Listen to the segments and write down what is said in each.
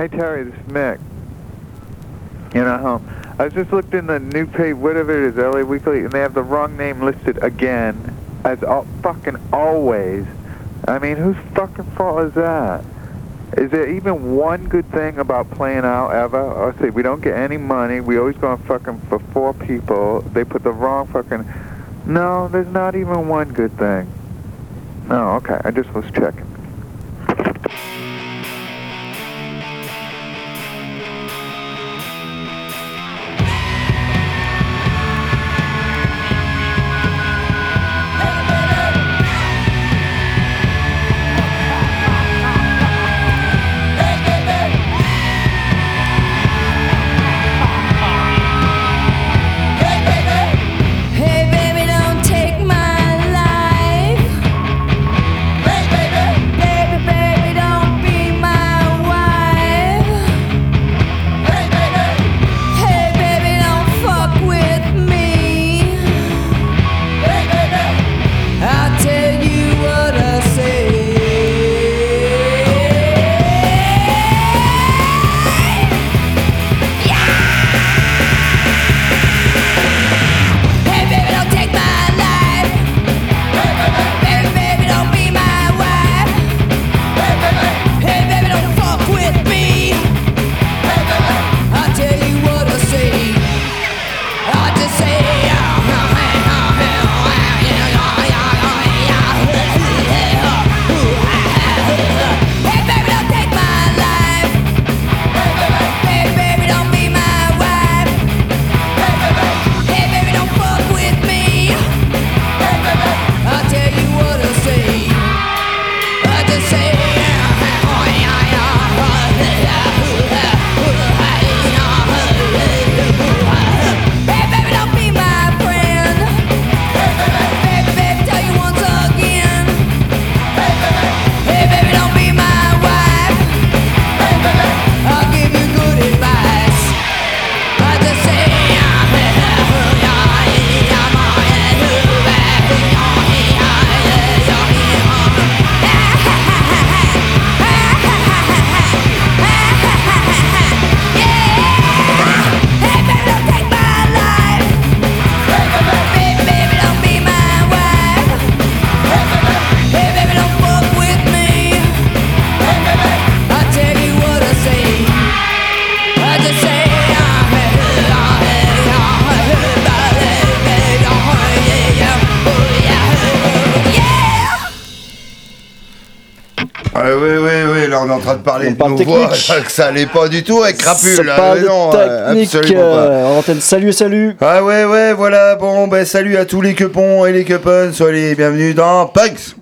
Hey Terry, this is Mick. You know, home. I just looked in the new page, whatever it is, LA Weekly, and they have the wrong name listed again, as all, fucking always. I mean, whose fucking fault is that? Is there even one good thing about playing out ever? Let's see, we don't get any money. We always go on fucking for four people. They put the wrong fucking. No, there's not even one good thing. No, okay. I just was checking. Train de parler On de parle nos voix, que ça allait pas du tout avec Crapule. Ça parle mais non, euh, technique absolument pas. euh, en antenne. Salut, salut. Ah ouais, ouais, voilà, bon, ben salut à tous les cupons et les cupons, soyez les bienvenus dans Punks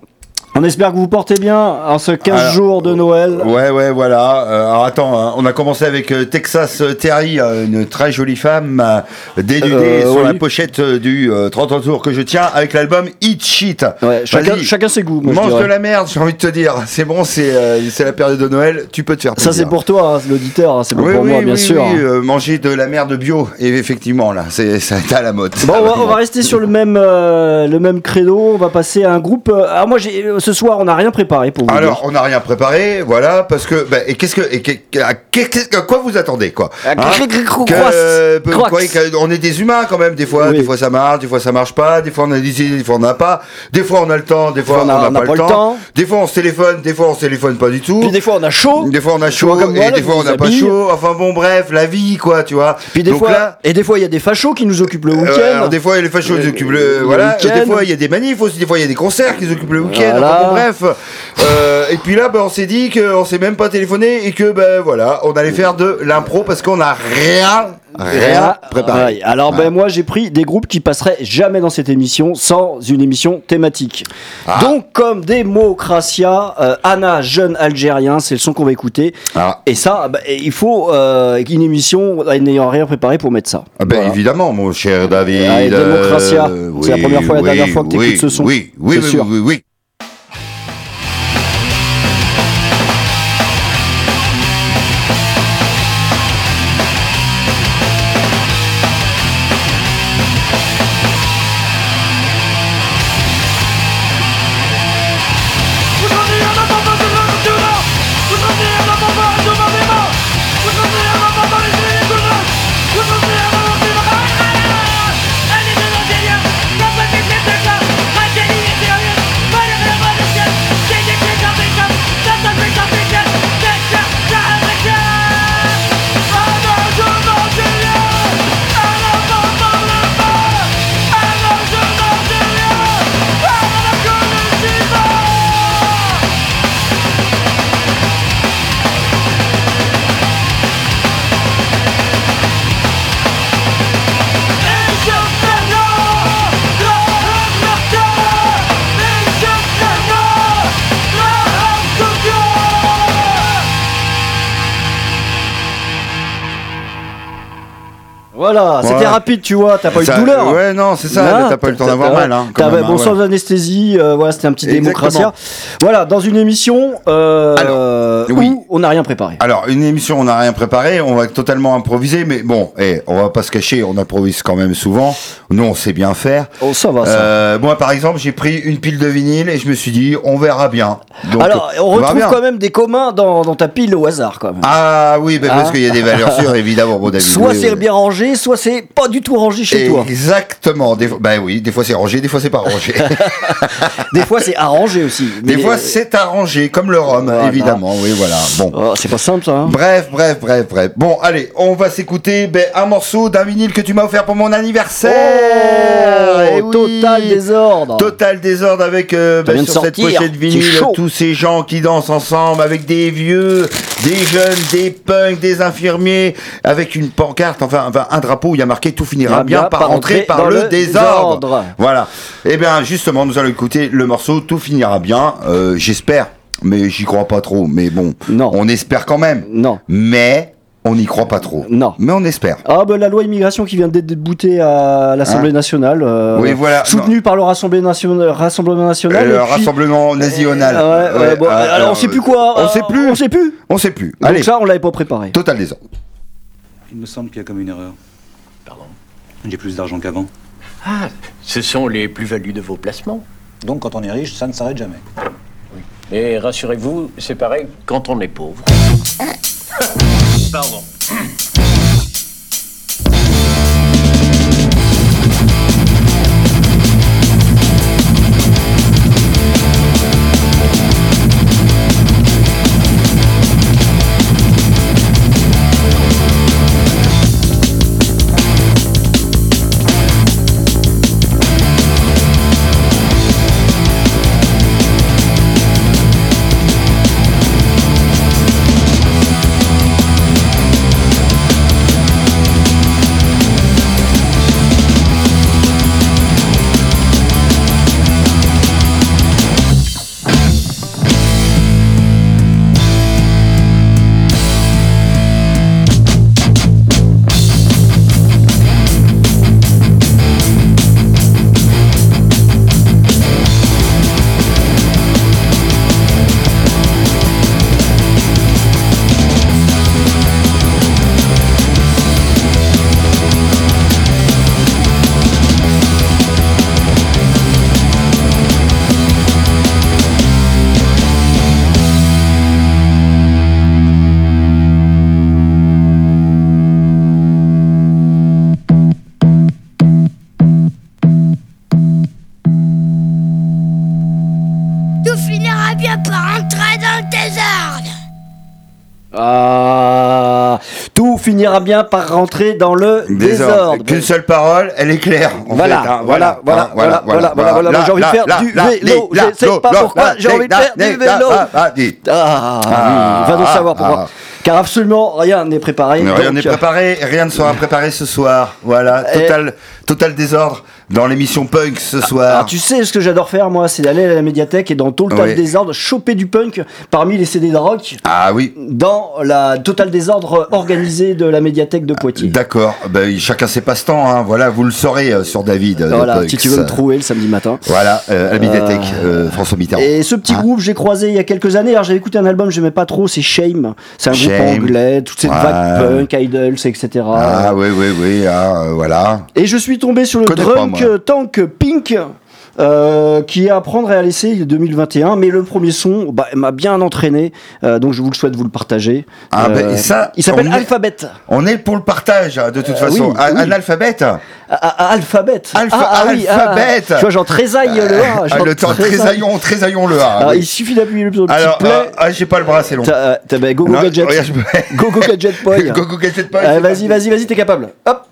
On espère que vous portez bien en ce 15 Alors, jours de Noël. Ouais, ouais, voilà. Euh, alors attends, hein, on a commencé avec euh, Texas Terry, euh, une très jolie femme, dénudée Euh, sur oui. la pochette du euh, 30 tours que je tiens, avec l'album Eat Shit. Ouais, chacun, chacun ses goûts, moi Mange de la merde, j'ai envie de te dire. C'est bon, c'est la période de Noël, tu peux te faire Ça plaisir. c'est pour toi, hein, l'auditeur, hein, c'est pas Oui, pour oui, moi bien sûr. manger de la merde bio, et effectivement, là, c'est ça est à la mode. Bon, Ça, on va, on va rester sur le même, le même credo. On va passer à un groupe. alors moi, j'ai, ce soir, on n'a rien préparé pour vous. Alors, dire. on n'a rien préparé, voilà, parce que, bah, et qu'est-ce que, et que- à, qu'est-ce- à quoi vous attendez, quoi À Hein Que- quoi, que- On est des humains quand même, des fois, Oui. des fois ça marche, des fois ça marche pas, des fois on a des idées, des fois on n'a pas, des fois on a le temps, des fois on n'a pas, le temps. des fois on se téléphone, des fois on se téléphone pas du tout. Puis des fois, on a chaud. Des fois on a chaud comme moi, et là, des fois on n'a pas chaud. Enfin bon, bref, la vie quoi, tu vois. Puis des Donc fois, là, et des fois, il y a des fachos qui nous occupent le euh, week-end. des fois, il y a les fachos qui Le- occupent le. Voilà. week-end. Des fois, il y a des manifs aussi. Des fois, il y a des concerts qui occupent le week-end. Voilà. Enfin, bon, bref. Euh, et puis là, bah, on s'est dit qu'on s'est même pas téléphoné et que, ben voilà, on allait faire de l'impro parce qu'on a rien, rien préparé. Ouais, Alors, ben, moi, j'ai pris des groupes qui passeraient jamais dans cette émission sans une émission thématique. Ah. Donc, comme Démocratia, euh, Anna, jeune Algérien, c'est le son qu'on va écouter. Ah. Et ça, il faut euh, une émission n'ayant rien préparé pour mettre ça. Ah ben Voilà. évidemment, mon cher David. Allez, Démocratia. euh, C'est la oui, première fois et la oui, dernière fois que t'écoutes oui, ce son. Oui, oui, oui, oui, Voilà, c'était rapide, tu vois, t'as pas eu de douleur. Ouais, non, c'est ça, t'as pas eu le temps d'avoir mal. Hein, bon, hein, sans ouais. anesthésie, euh, voilà, c'était un petit démocratia. Voilà, dans une émission euh, Alors, oui. On n'a rien préparé. Alors, une émission, on n'a rien préparé, on va totalement improviser, mais bon, eh, on va pas se cacher, on improvise quand même souvent. Nous, on sait bien faire. Oh, ça va, ça. Euh, moi, par exemple, j'ai pris une pile de vinyle et je me suis dit, on verra bien. Donc, Alors, on retrouve quand même des communs dans, dans ta pile au hasard, quand même. Ah oui, bah, parce Ah. qu'il y a des valeurs sûres, évidemment, bon, David. soit oui, c'est oui. bien rangé, soit c'est pas du tout rangé chez toi. Exactement. Des bah oui, des fois c'est rangé, des fois c'est pas rangé. Des fois c'est arrangé aussi. des fois c'est arrangé, comme le rhum, Voilà. évidemment. Oui, voilà. Bon. Oh, c'est pas simple ça. hein. Bref, bref, bref, bref. Bon, allez, on va s'écouter ben, un morceau d'un vinyle que tu m'as offert pour mon anniversaire. Eh Oh, oui. total désordre. Total désordre avec euh, ben, sur cette pochette vinyle tous ces gens qui dansent ensemble avec des vieux, des jeunes, des punks, des infirmiers, avec une pancarte, enfin, enfin un drapeau où il y a marqué tout finira bien par rentrer par le, désordre. désordre. Voilà. Eh bien, justement, nous allons écouter le morceau Tout finira bien. Euh, J'espère, mais j'y crois pas trop. Mais bon, Non. on espère quand même. Non. Mais on n'y croit pas trop. Non. Mais on espère. Ah bah la loi immigration qui vient d'être déboutée à l'Assemblée Hein nationale, euh, Oui, voilà. soutenue par le Rassemblement national, Rassemblement national. le puis- rassemblement national. Euh, ouais, ouais, bon, euh, alors, on sait plus quoi. On euh, sait plus. On sait plus. On sait plus. Donc Allez, ça on l'avait pas préparé. total désordre. Il me semble qu'il y a comme une erreur. Pardon J'ai plus d'argent qu'avant. Ah, ce sont les plus-values de vos placements. Donc quand on est riche, ça ne s'arrête jamais. Et rassurez-vous, c'est pareil quand on est pauvre. Pardon. Finira bien par rentrer dans le désordre. Qu'une seule parole, elle est claire. Voilà, fait, hein. voilà, voilà, hein, voilà, voilà, voilà, voilà. J'ai envie de faire du vélo. Je sais pas pourquoi, j'ai envie de faire du vélo. Ah, dis. Ah, Ah, oui, va donc ah, savoir pourquoi. ah. Car absolument rien n'est préparé. Rien n'est préparé, rien ne sera préparé ce soir. Voilà, total, total désordre dans l'émission punk ce soir. Alors, tu sais ce que j'adore faire moi, c'est d'aller à la médiathèque et dans Total Oui. Désordre choper du punk parmi les CD de rock Ah oui, dans la Total Désordre organisée de la médiathèque de Poitiers. d'accord. Ben, chacun ses passe-temps. Hein. Voilà, vous le saurez euh, sur David. euh, Voilà, si tu veux me trouver le samedi matin. Voilà, euh, à la médiathèque, euh, François Mitterrand. Et ce petit Ah. groupe, j'ai croisé il y a quelques années. Alors, j'avais écouté un album, j'aimais pas trop, c'est Shame. C'est un groupe anglais, toute cette Ouais. vague punk, idols, etc. Ah oui, oui, oui, ah, voilà. Et je suis tombé sur le pas, Drunk moi. Tank Pink. euh, qui est à prendre et à laisser 2021 mais le premier son bah, m'a bien entraîné euh, donc je vous le souhaite vous le partager Ah, ben, et ça, il s'appelle Alphabet On est pour le partage, hein, de toute Euh, façon. oui, Un, oui. un alphabet Ah, ah, Alphabet Alpha- ah, ah, Alphabet. tu vois j'en trésaille le A Ah, j'en le temps, trésaillons, trésaillons le A. Alors, oui. il suffit d'appuyer le petit Alors, euh, ah, j'ai pas le bras, c'est long. T'as, euh, bah, go go Non, gadget regarde, je- go go gadget boy Go, go, gadget boy, Euh, vas-y vas-y vas-y t'es capable hop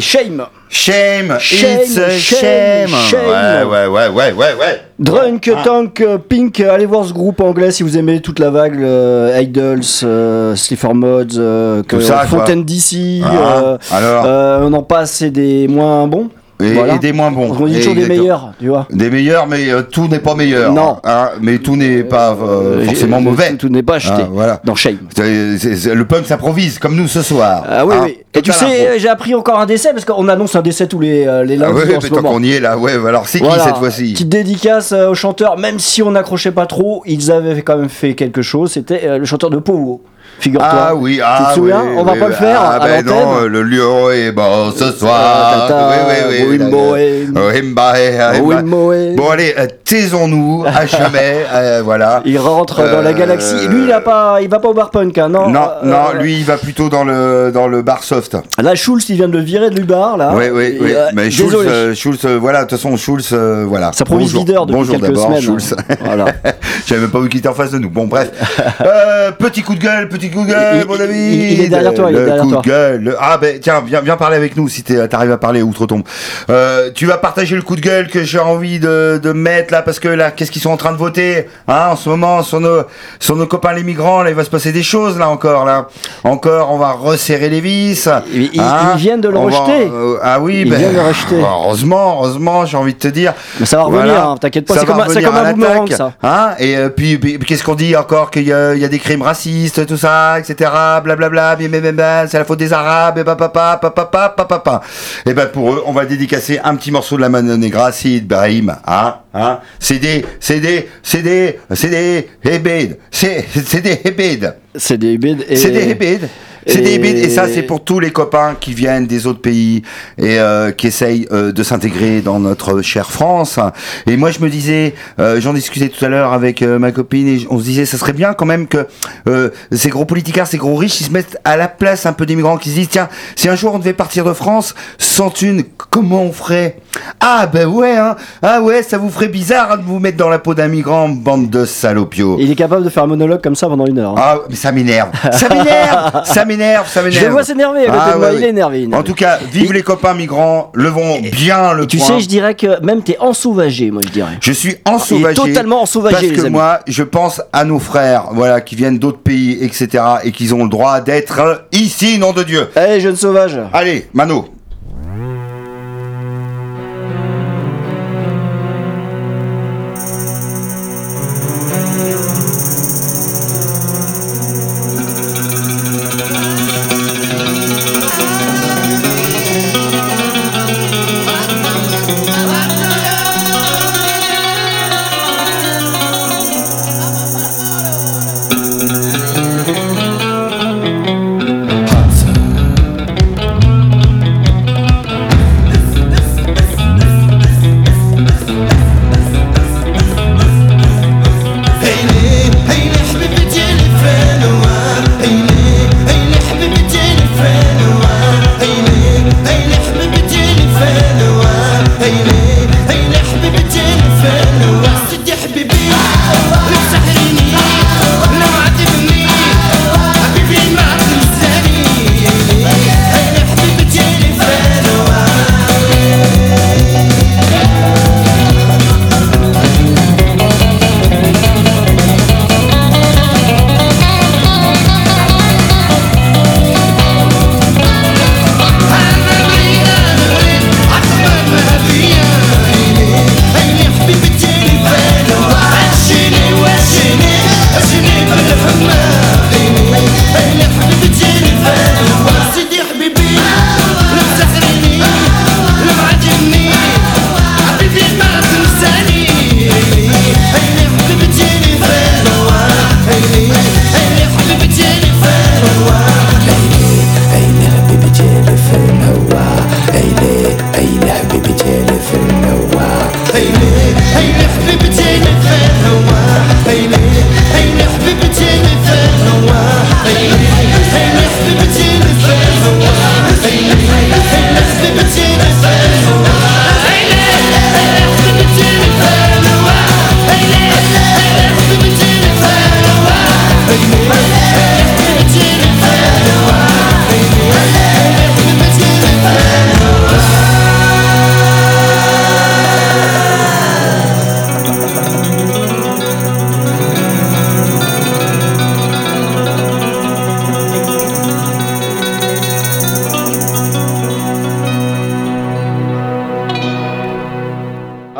Shame. Shame, Shame, it's a shame, shame. Ouais, ouais, ouais, ouais, ouais, ouais. Drunk, Ah. Tank, Pink, allez voir ce groupe anglais si vous aimez toute la vague, euh, Idols, euh, Slipper Mods, euh. Fontaine DC, Ah, euh, alors on en passe, c'est des moins bons. Et, voilà. et des moins bons. On dit toujours des meilleurs, tu vois. Des meilleurs, mais euh, tout n'est pas meilleur. Non. hein, mais tout n'est pas euh, Euh, forcément mauvais. Tout, tout n'est pas acheté. Ah, voilà. Dans Shame. C'est- c'est- c'est- le punk s'improvise, comme nous ce soir. Ah oui, Hein, oui. Et tu sais, impro. j'ai appris encore un décès parce qu'on annonce un décès tous les, les Ah lundis ouais, en ce tant moment. qu'on y est là, ouais, alors c'est Voilà. qui cette fois-ci Petite dédicace euh, aux chanteurs, même si on n'accrochait pas trop, ils avaient quand même fait quelque chose. C'était le chanteur de Powo. Figure-toi. Ah oui, ah Tu te souviens oui, On va oui, pas oui. le faire Ah à ben non, euh, le lion est mort ce soir. Ah, tata, oui, oui, oui. Oh, Bon allez, euh, taisons-nous à jamais, euh, voilà. Il rentre dans la Euh, galaxie. Lui, il a pas, il va pas au bar punk, hein, non. Non, euh, non, euh, lui il va plutôt dans le dans le bar soft. Là, Schulz, il vient de le virer de l'Ubar, là. oui, oui, oui. euh, Mais Schulz, euh, euh, voilà, de toute façon Schulz, euh, voilà. Ça Bonjour. leader depuis Bonjour d'abord, semaines. Schulz. hein. Voilà. J'avais même pas vu qu'il était en face de nous. Bon, bref. Euh, petit coup de gueule, petit coup de gueule, Il- mon ami. il- est derrière toi, il est Le derrière toi. gueule. Ah, ben, tiens, viens, viens parler avec nous si t'arrives à parler outre-tombe. Euh, tu vas partager le coup de gueule que j'ai envie de, de mettre là, parce que là, qu'est-ce qu'ils sont en train de voter, hein, en ce moment, sur nos, sur nos copains les migrants, là, il va se passer des choses, là, encore, là. Encore, on va resserrer les vis. Ils- hein. ils viennent de le On va- rejeter. euh, ah oui, Ils ben. viennent de le rejeter. Heureusement, heureusement, j'ai envie de te dire. Mais ça va revenir, Voilà. hein, t'inquiète pas, c'est comme comme un boomerang, ça. Hein et euh, puis, qu'est-ce qu'on dit encore qu'il y, y a des crimes racistes, tout ça, etc. Blablabla, bim, c'est la faute des Arabes, et papa, papa, papa, papa. Et ben pour eux, on va dédicacer un petit morceau de la Mano Negra, Sid Brahim, hein, hein. C'est des, c'est des, c'est des, c'est des hébrides, c'est, c'est des hébrides. C'est des hybrides. et- ça, c'est pour tous les copains qui viennent des autres pays et euh, qui essayent euh, de s'intégrer dans notre chère France. Et moi, je me disais, euh, j'en discutais tout à l'heure avec ma copine, et on se disait, ça serait bien quand même que ces gros politicards, ces gros riches, ils se mettent à la place un peu des migrants, qui se disent, tiens, si un jour on devait partir de France sans thune, comment on ferait? Ah ben ouais, hein. Ah ouais, ça vous ferait bizarre hein, de vous mettre dans la peau d'un migrant, bande de salopios. Il est capable de faire un monologue comme ça pendant une heure. hein. Ah, mais ça m'énerve. Ça m'énerve. ça m'énerve, ça m'énerve. Je le vois s'énerver à côté Ah, de moi, ouais, il ouais. est énervé. il est En énervé. tout cas, vive les copains migrants, levons bien le tu sais, je dirais que même t'es ensauvagé, moi je dirais. Je suis ensauvagé. totalement ensauvagé, Parce les que amis. moi, je pense à nos frères, voilà, qui viennent d'autres pays, etc., et qu'ils ont le droit d'être ici, nom de Dieu. Allez, jeune sauvage. Allez, Mano.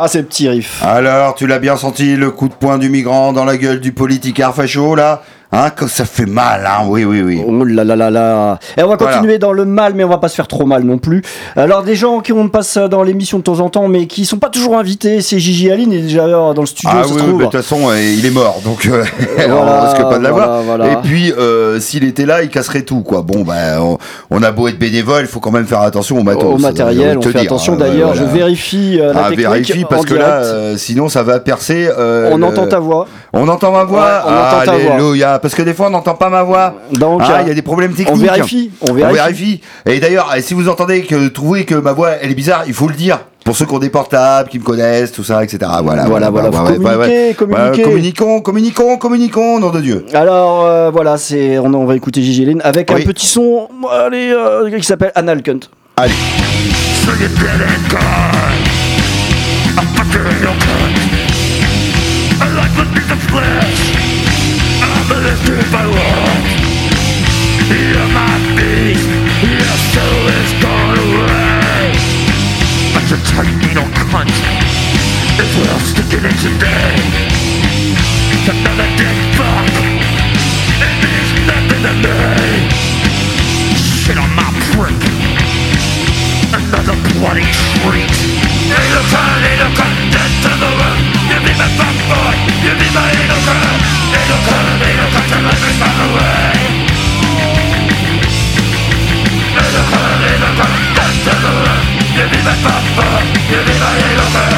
Ces petits riffs. Alors, tu l'as bien senti, le coup de poing du migrant dans la gueule du politicard facho, là Hein, que ça fait mal, hein Oui, oui, oui. Oh là là là là. Et on va Voilà. continuer dans le mal, mais on va pas se faire trop mal non plus. Alors des gens qui on passe dans l'émission de temps en temps, mais qui sont pas toujours invités, c'est Gigi Aline est déjà dans le studio, Ah ça oui, trouve. de toute façon, euh, il est mort, donc euh, on Voilà, risque pas de l'avoir. voilà. Et puis, euh, s'il était là, il casserait tout, quoi. Bon, ben, on, on a beau être bénévole, il faut quand même faire attention au matos. Au matériel, on fait dire, attention. hein, D'ailleurs, voilà. je vérifie euh, la Ah, technique vérifie, parce en que direct. là, euh, sinon, ça va percer. euh, on le- entend ta voix. On entend ma voix Ouais, on entend ta voix. Alléluia. Parce que des fois, on n'entend pas ma voix. Donc, ah, il y a des problèmes techniques. on vérifie, on vérifie. Et d'ailleurs, eh, si vous entendez que trouvez que ma voix elle est bizarre, il faut le dire. Pour ceux qui ont des portables, qui me connaissent, tout ça, etc. Voilà, Voilà, voilà, ouais, communiquer, communiquer. Ouais, communiquons, communiquons, communiquons, nom de Dieu. Alors euh, voilà, c'est on, on va écouter Gigi Aline avec Oui. un petit son, allez, euh, qui s'appelle It's well sticking in today It's another dead fuck It means nothing to me Shit on my prick Another bloody treat Little time, little content to the room You be my fuck boy, you be my little girl Little time, little content, let me find a way Little time, little content to the room You be my fuck boy, you be my little girl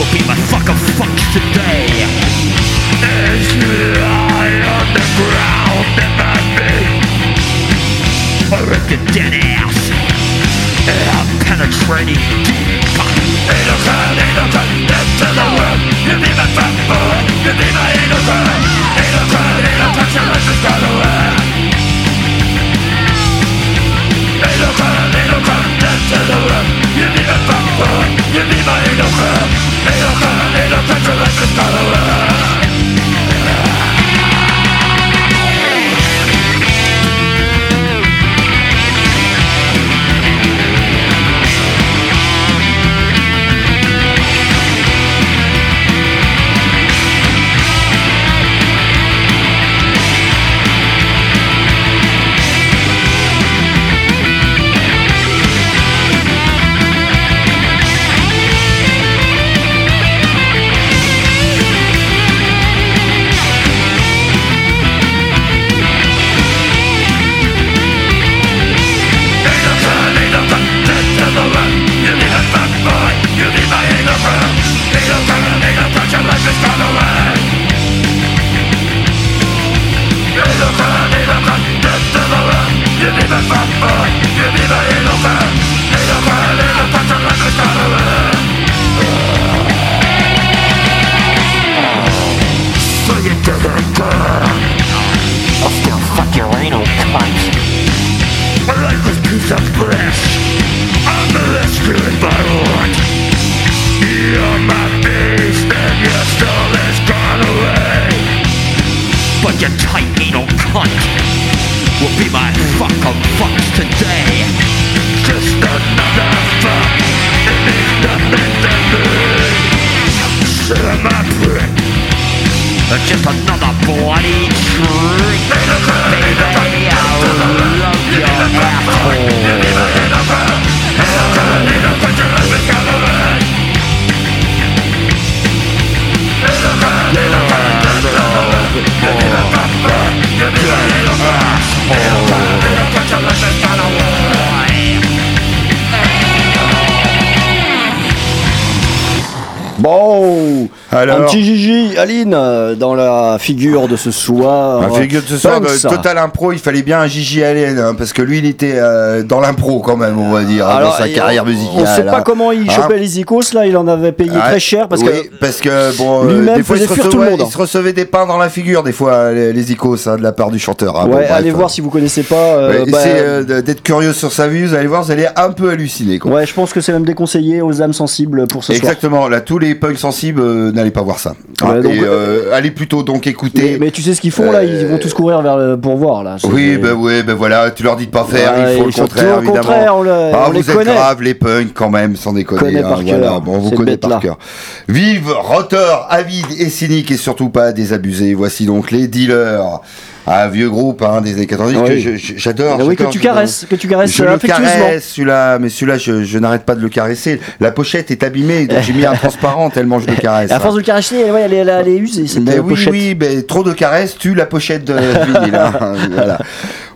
will be my fuck of fucks today. Is lie on the ground in my feet, or at the dead ass? I'm penetrating deep. Innocent, innocent, into the world. You'll be my friend, boy. You'll be my innocent, innocent, innocent. Your life is gone away. Get into the room You need my fucking phone You need my ignorance dans la figure de ce soir. Un figure de ce soir Punks. Total Impro, il fallait bien un Gigi Allen, hein, parce que lui, il était euh, dans l'impro quand même, on va dire, hein, Alors, dans sa carrière on- musicale. On sait pas hein. comment il Hein chopait les icos là, il en avait payé Ah, très cher parce oui, que parce que bon, euh, lui-même des fois, il se, recevait, monde, il se recevait des pains dans la figure, des fois, les, les icos, hein, de la part du chanteur. Bon, ouais, bref, allez euh, voir si vous connaissez pas. euh, ouais, bah, essayez euh, d'être curieux sur sa vie, vous allez voir, vous allez un peu halluciner. Quoi. Ouais, je pense que c'est même déconseillé aux âmes sensibles pour ce soir. Exactement, là, tous les punks sensibles, euh, n'allez pas voir ça. Ouais, donc, et, euh, allez plutôt donc écouter. mais tu sais ce qu'ils font là, ils Euh, vont tous courir vers le- pour voir là. Oui, ben oui, ben voilà, tu leur dis de pas faire, Ouais, il faut le ils font contraire, le évidemment. contraire, on le- ah, on vous les êtes connaît. graves, les punks, quand même, sans déconner. Hein, par voilà, bon, on vous connaît par bêtes-là. cœur. Vive, roteur, avide et cynique, et surtout pas désabusé. Voici donc les dealers. Un vieux groupe hein, des années 90 que Oui. je- je- j'adore. Ah oui, que tu caresses, que tu caresses Je le caresse celui-là, mais celui-là je, je n'arrête pas de le caresser. La pochette est abîmée, donc j'ai mis un transparent tellement je le caresse. À force de le caresser, ouais, elle, est, elle est usée cette Mais oui, pochette. oui, mais trop de caresses tue la pochette de vinyle. hein. Voilà.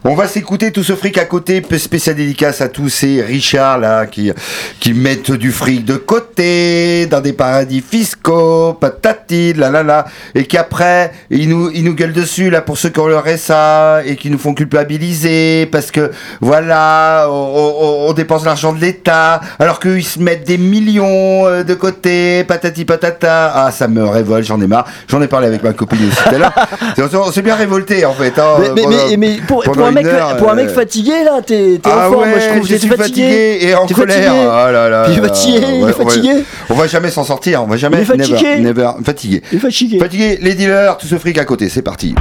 On va s'écouter tout ce fric à côté, spécial dédicace à tous ces Richards là qui, qui mettent du fric de côté dans des paradis fiscaux, patati, la la la, et qu'après ils nous, ils nous gueulent dessus là pour ceux qui ont le RSA et qui nous font culpabiliser parce que voilà, on, on- on dépense l'argent de l'État alors qu'eux ils se mettent des millions euh, de côté, patati patata. Ah, ça me révolte, j'en ai marre. J'en ai parlé avec ma copine aussi tout à l'heure. On s'est bien révolté en fait. hein, Mais, mais, pendant- mais, mais pour, pour pendant un mec, une heure, pour un euh, mec fatigué là, t'es ah en forme, ouais, moi je trouve je suis fatigué, et en colère. Ah là là. Il est fatigué, il est fatigué. On va jamais s'en sortir, on va jamais. Il est fatigué. Never, never. Fatigué. Il est fatigué. Fatigué, les dealers, tout ce fric à côté, c'est parti.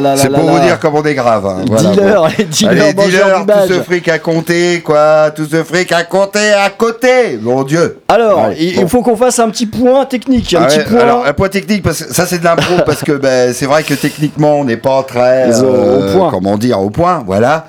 Là là là C'est pour vous dire comme on est grave. hein. Voilà, Dealer, bon. les dealers, Allez, d'image. tout ce fric à compter, quoi. Tout ce fric à compter à côté. Mon Dieu. Alors, Ouais, il bon. faut qu'on fasse un petit point technique, un Ah petit point. Alors, un point technique, parce que ça c'est de l'impro, parce que ben, c'est vrai que techniquement on n'est pas très. Au- au point. Comment dire, au point, voilà.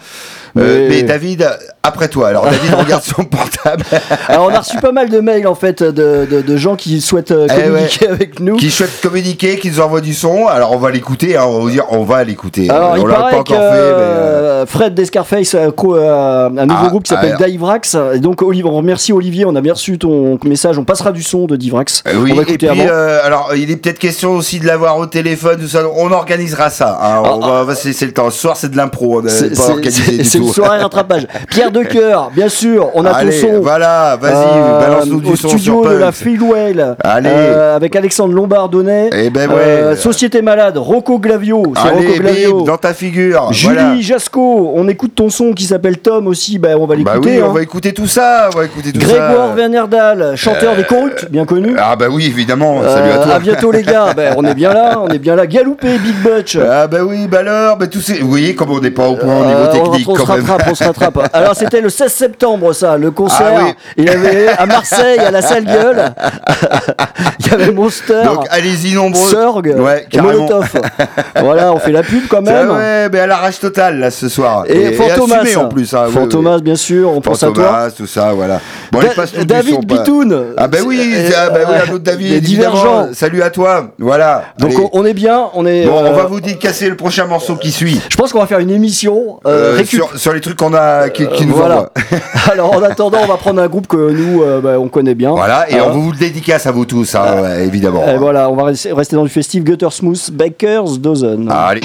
Euh, mais David, après toi. Alors David regarde son portable. Alors, on a reçu pas mal de mails en fait de, de- de gens qui souhaitent euh, Eh communiquer avec nous. qui souhaite communiquer, qui nous envoie du son. Alors on va l'écouter, hein, on va vous dire, on va l'écouter. Alors, on il paraît pas que encore fait, mais. euh, Fred d'Escarface a co- euh, un nouveau Ah, groupe qui s'appelle ah, Divrax. Et donc, Olivier, on remercie Olivier, on a bien reçu ton message. On passera du son de Divrax. Euh, Oui, on va et puis, avant. alors, il est peut-être question aussi de l'avoir au téléphone, tout ça. On organisera ça. hein. on va, on va se laisser le temps. Ce soir, c'est de l'impro. Ah. C'est- c'est- c'est- C'est le soirée rattrapage. Pierre de Cœur, bien sûr, on a Allez, ton son. voilà, vas-y, Euh, balance-nous du au son studio de la. Freewell Allez. euh, avec Alexandre Lombardonnet Eh ben ouais. Euh, Société Malade Rocco Glavio c'est Rocco Allez, Glavio bim, dans ta figure. Julie voilà. Jasco on écoute ton son qui s'appelle Tom aussi bah, on va Bah l'écouter oui, hein. on va écouter tout ça. On va écouter tout Grégoire ça. Vernerdal chanteur des Corrupts bien connu Ah bah oui, évidemment. Salut à toi. à bientôt les gars Ben, on est bien là on est bien là Galoupé Big Butch Ah bah oui, bah alors, bah tous ces... Vous voyez comme on n'est pas au point au niveau on- technique on, se quand rattrape, on se rattrape. Alors c'était le 16 septembre ça, le concert. Ah oui. Il y avait à Marseille à la salle gueule. Il y avait Monster. Donc allez-y nombreux. Sorg Ouais, et. Molotov. voilà, on fait la pub quand même. Ah ouais, mais à l'arrache totale là ce soir. Et, Fantomas. assumé, en plus. Hein, Fantomas, bien sûr, on pense à toi. Fantomas, tout ça, voilà. Bon, Da- passe David Bitoun. Ah bah oui, Euh, ah bah oui, un autre David. Divergents. Salut à toi. Voilà. Donc Allez. on, est bien, on est. Bon, on euh, va vous casser le prochain morceau qui suit. Je pense qu'on va faire une émission euh, Euh, sur, sur les trucs qu'on a, qui, qui Euh, nous voilà. Alors en attendant, on va prendre un groupe que nous, euh, bah, on connaît bien. Voilà, et Hein. on vous le dédicace à vous tous, hein, ouais, évidemment. Et voilà, on va rester rester dans du festif Gutter Smooth Bakers Dozen. Allez.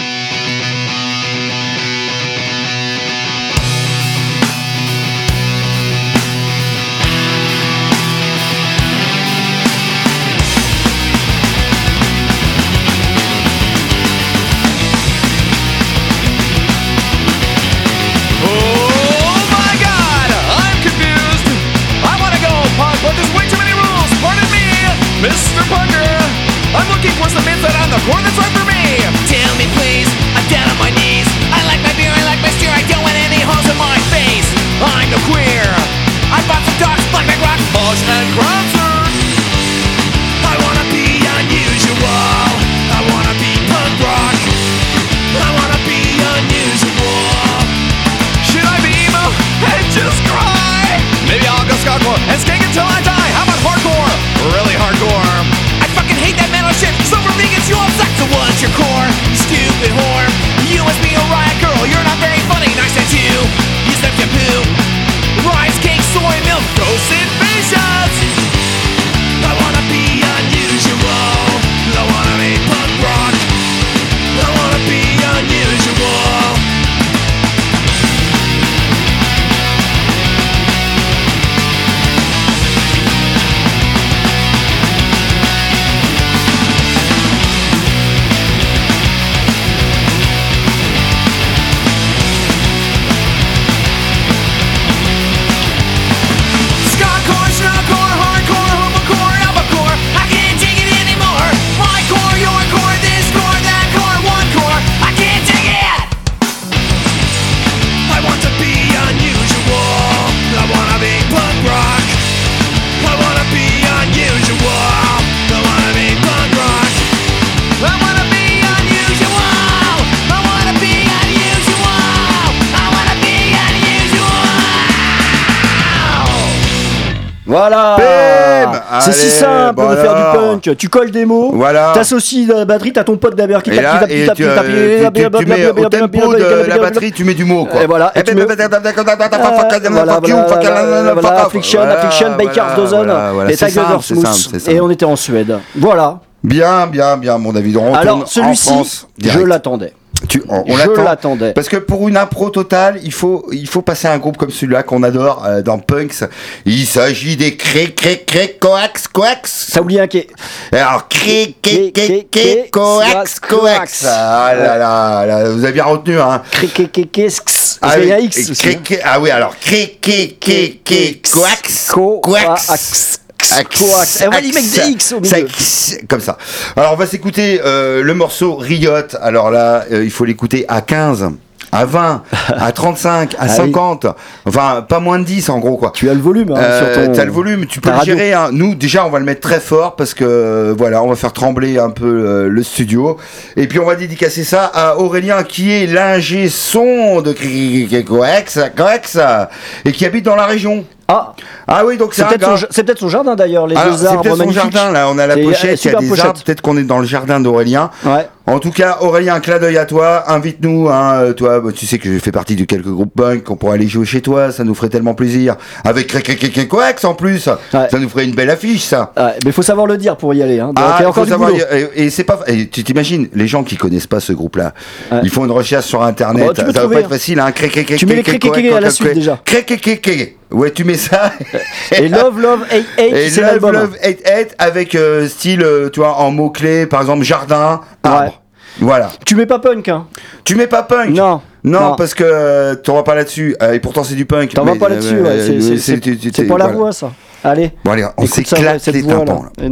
You C'est si simple bon de faire du punk. Tu colles des mots, Voilà. t'associes la batterie, t'as ton pote d'abord qui Et tape, là, qui tape, qui tape, tu, qui tape, euh, tu- mets au tempo de la batterie, tu mets du mot, quoi. Et voilà, Affliction, Affliction, Bakers Dozen voilà, voilà, et c'est Tiger simple, c'est simple, Smooth. Et on était en Suède. Voilà. Bien, bien, bien, mon David. On Alors celui-ci, je l'attendais. Tu- on on Je l'attend. l'attendais. Parce que pour une impro totale, il faut, il faut passer à un groupe comme celui-là qu'on adore euh, dans Punks. Il s'agit des cré cré cré coax coax. Ça oublie un quai. Alors cré cré cré cré coax coax. Ah là là, là, vous avez bien retenu hein. Ah, oui, X aussi. cré- cré- ah oui, alors cré cré cré cré coax Co- coax. Coax. Coax. On des X au milieu. Sex, comme ça. Alors on va s'écouter euh, le morceau Riot. Alors là, euh, il faut l'écouter à 15. À 20, à 35, à Ah oui. 50, enfin pas moins de 10 en gros quoi. Tu as le volume hein, Euh, sur ton. T'as le volume, tu peux le gérer. hein. Nous, déjà, on va le mettre très fort parce que voilà, on va faire trembler un peu euh, le studio. Et puis, on va dédicacer ça à Aurélien qui est l'ingé son de Coex, et qui habite dans la région. Ah, Ah oui, donc c'est c'est peut-être son, c'est jardin d'ailleurs, les deux c'est arbres peut-être son jardin là, on a la C'est, euh, pochette, il y a des arbres, peut-être qu'on est dans le jardin d'Aurélien. Ouais. En tout cas, Aurélien, un clin d'œil à toi, invite-nous, hein, euh, toi, bah, tu sais que je fais partie de quelques groupes punk, qu'on pourrait aller jouer chez toi, ça nous ferait tellement plaisir. Avec Coex en plus, Ouais. ça nous ferait une belle affiche ça. Ouais, mais faut savoir le dire pour y aller. Hein. Donc, Ah, il y a il encore faut du savoir, et, et c'est pas, et tu t'imagines, les gens qui connaissent pas ce groupe-là, Ouais. ils font une recherche sur internet, tu peux ça va pas être hein. facile, hein, Tu mets les à la suite, déjà. Ouais, mets ça. Et Love, Love, Hate, Hate, c'est Love, l'album. Love, Hate, Hate, avec euh, style, euh, tu vois, en mots-clés, par exemple, jardin, arbre. Ouais. Voilà. Tu mets pas punk, hein Tu mets pas punk? Non. Non, Non. parce que euh, t'en vas pas là-dessus. Euh, et pourtant, c'est du punk. T'en vas pas là-dessus, ouais. C'est- pas la voilà. voix, ça. Allez. Bon, allez, on s'éclate les là. tympans. là.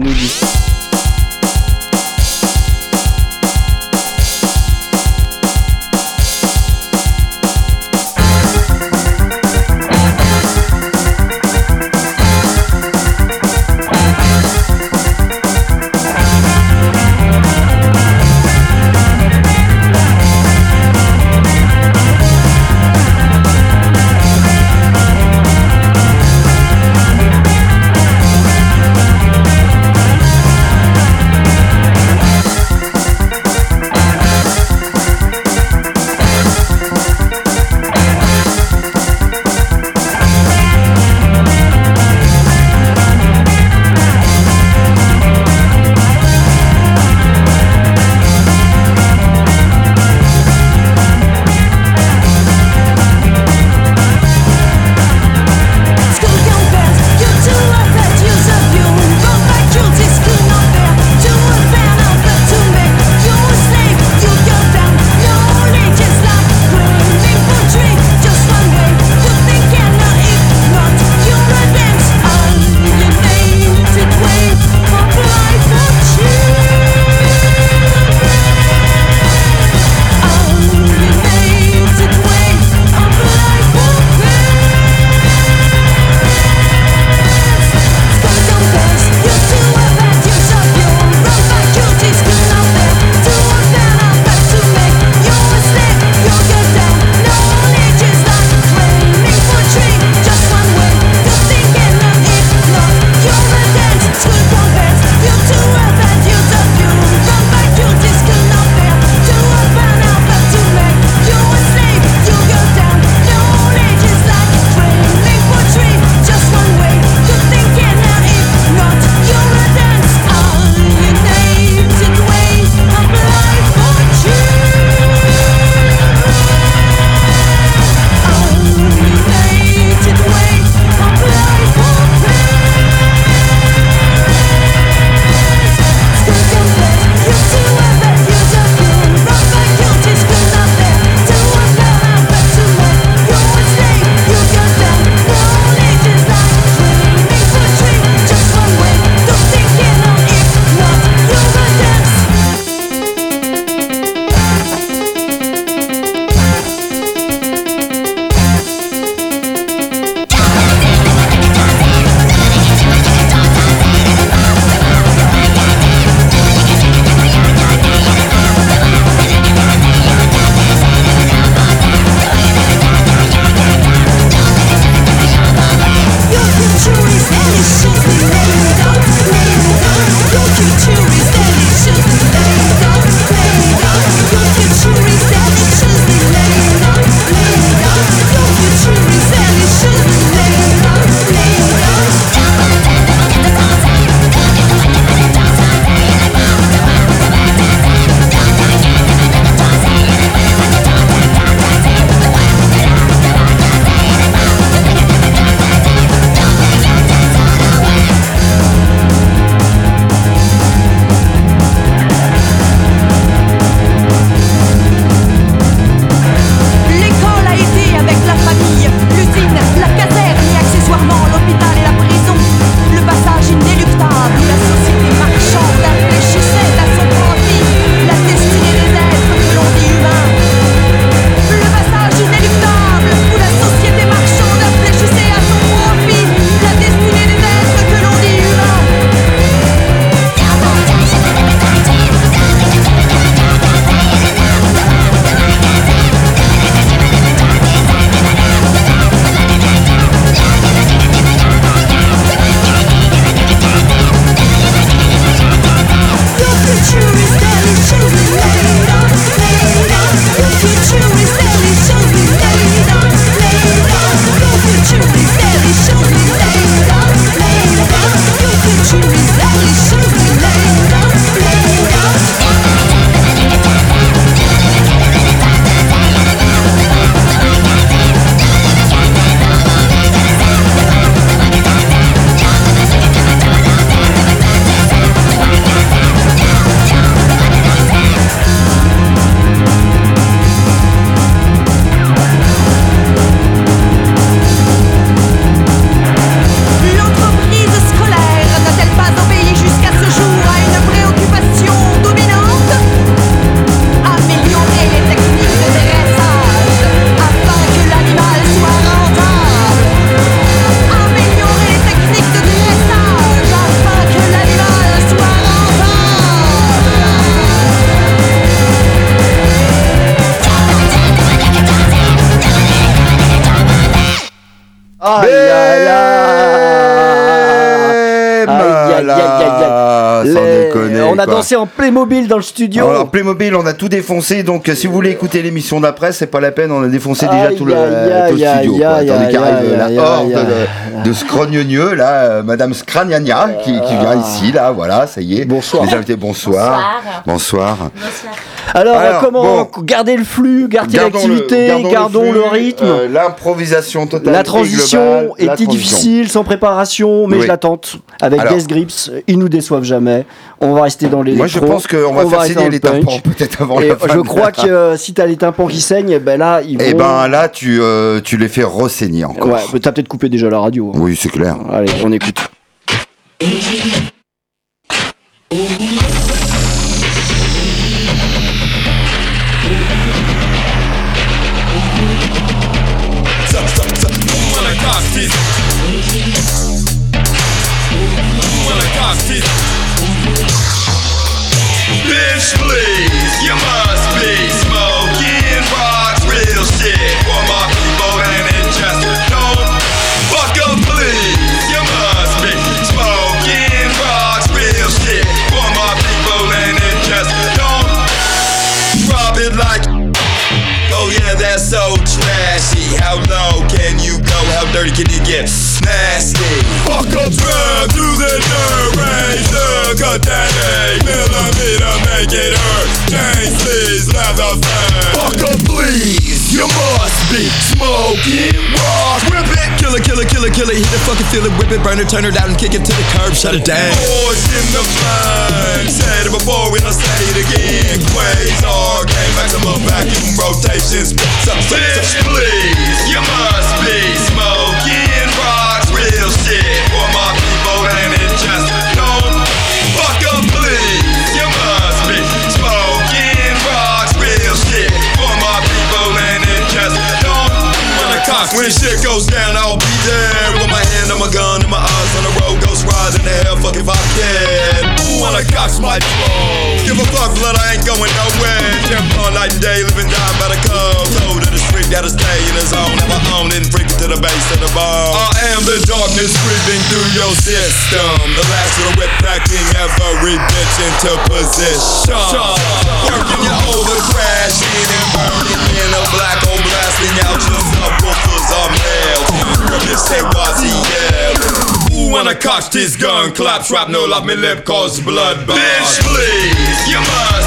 Aïe aïe aïe. Aïe aïe aïe aïe déconner. On a quoi. dansé en Playmobil dans le studio. Alors, Playmobil, on a tout défoncé, donc euh, si vous voulez écouter l'émission d'après, c'est pas la peine, on a défoncé déjà tout le, tout studio. quoi. aïe, qu'arrive la horde de, de scrogneux, là, euh, Madame Scragnagna, qui, qui vient ici, là, voilà, ça y est. Bonsoir. Les invités, bonsoir. Bonsoir. Alors, Alors, comment bon. garder le flux, garder l'activité, gardons gardons le, rythme euh, L'improvisation totale. La transition globale, la était transition. difficile, sans préparation, mais Oui. je la tente. Avec Alors. Guest Grips, ils nous déçoivent jamais. On va rester dans les Moi, je pense qu'on va faire rester saigner les tympans peut-être avant Et la fin. je crois que euh, si t'as les tympans qui saignent, ben là, ils vont. Eh ben là, tu, euh, tu les fais ressaigner encore. Ouais, mais t'as peut-être coupé déjà la radio. hein. Oui, c'est clair. Allez, on écoute. Please, you must be smoking real shit for my people, and it just don't fuck up, please. You must be smoking real shit for my people, and it just don't drop it like. Oh yeah, that's so trashy. How low can you go? How dirty can you get? Nasty. Fuck up drug make it hurt. Chain leather fan. Fuck up, please. You must be smoking rock. Rip it, kill it, kill it, kill it, kill it. Hit it, fucking feel it, whip it, burn it, turn it out and kick it to the curb. Shut it down. Boys in the flame. Said it before, we don't say it again. Quasar game, maximum vacuum rotations. So, Bitch, please, you must be When shit goes down, I'll be there with my hand on my gun and my eyes on the road. Ghost riding the hell, fuck if I can. Who wanna cox my flow? Give a fuck, blood, I ain't going nowhere. Jump on night and day, living down by the code. Go to the street, gotta stay in the zone. I own and freak to the base of the bone. I am the darkness creeping through your system. The last little whip packing every bitch into position. Working your older crashing and burning in a black hole, blasting out your subwoofers are male. From this say what's he yell? Who wanna cock this gun? Clap, shrapnel off me lip, cause blood Bitch, please, you must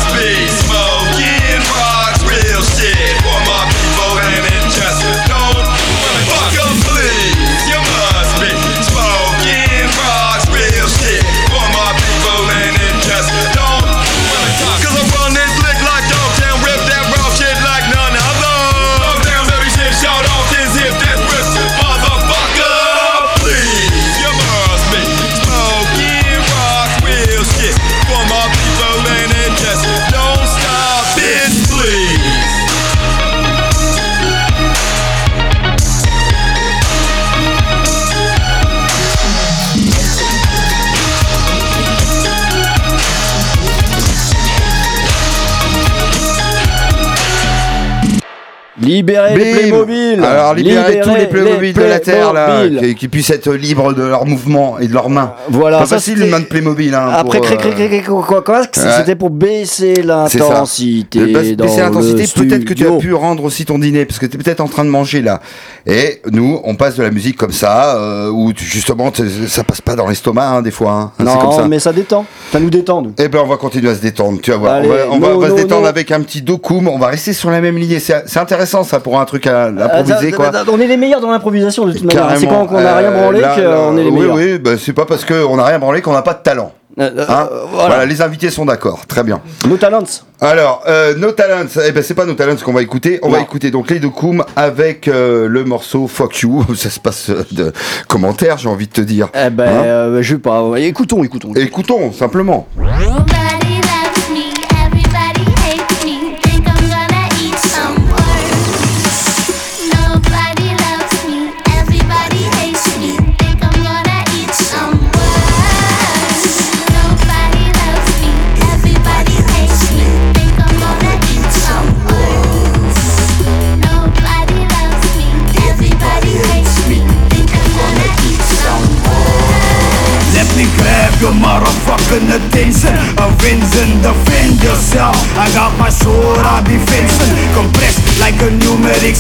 Libérez les Bim Playmobil Alors libérez tous les Playmobil de la Terre là, qui, qui puissent être libres de leurs mouvements et de leurs mains. Voilà, Pas ça, facile une main de Playmobil. Hein, Après, pour, euh, quoi, quoi, c'était pour baisser C'est l'intensité. Baisser l'intensité, peut-être que tu as pu rendre aussi ton dîner, parce que tu es peut-être en train de manger là. Et nous, on passe de la musique comme ça, euh, où tu- justement, ça passe pas dans l'estomac hein, des fois. hein. C'est comme ça. Non, mais ça détend. Ça nous détend, nous. Eh ben, on va continuer à se détendre, tu vas voir. Allez, on va, on va- no, on va no, se détendre no. avec un petit dokum. On va rester sur la même lignée. C'est c'est intéressant ça pour un truc à, à improviser Euh, quoi. On est les meilleurs dans l'improvisation de toute manière. C'est Carrément. quand on n'a rien Euh, branlé qu'on est les oui, meilleurs. Oui, bah, c'est pas parce qu'on n'a rien branlé qu'on n'a pas de talent. Euh, euh, Hein voilà. voilà. les invités sont d'accord. Très bien. No talents. Alors, euh, No Talents, eh ben, c'est pas No Talents qu'on va écouter. On va écouter donc les Dokum avec euh, le morceau Fuck You. Ça se passe euh, de commentaires, j'ai envie de te dire. Eh ben, Hein euh, je sais pas. Écoutons, écoutons. Écoutons, simplement.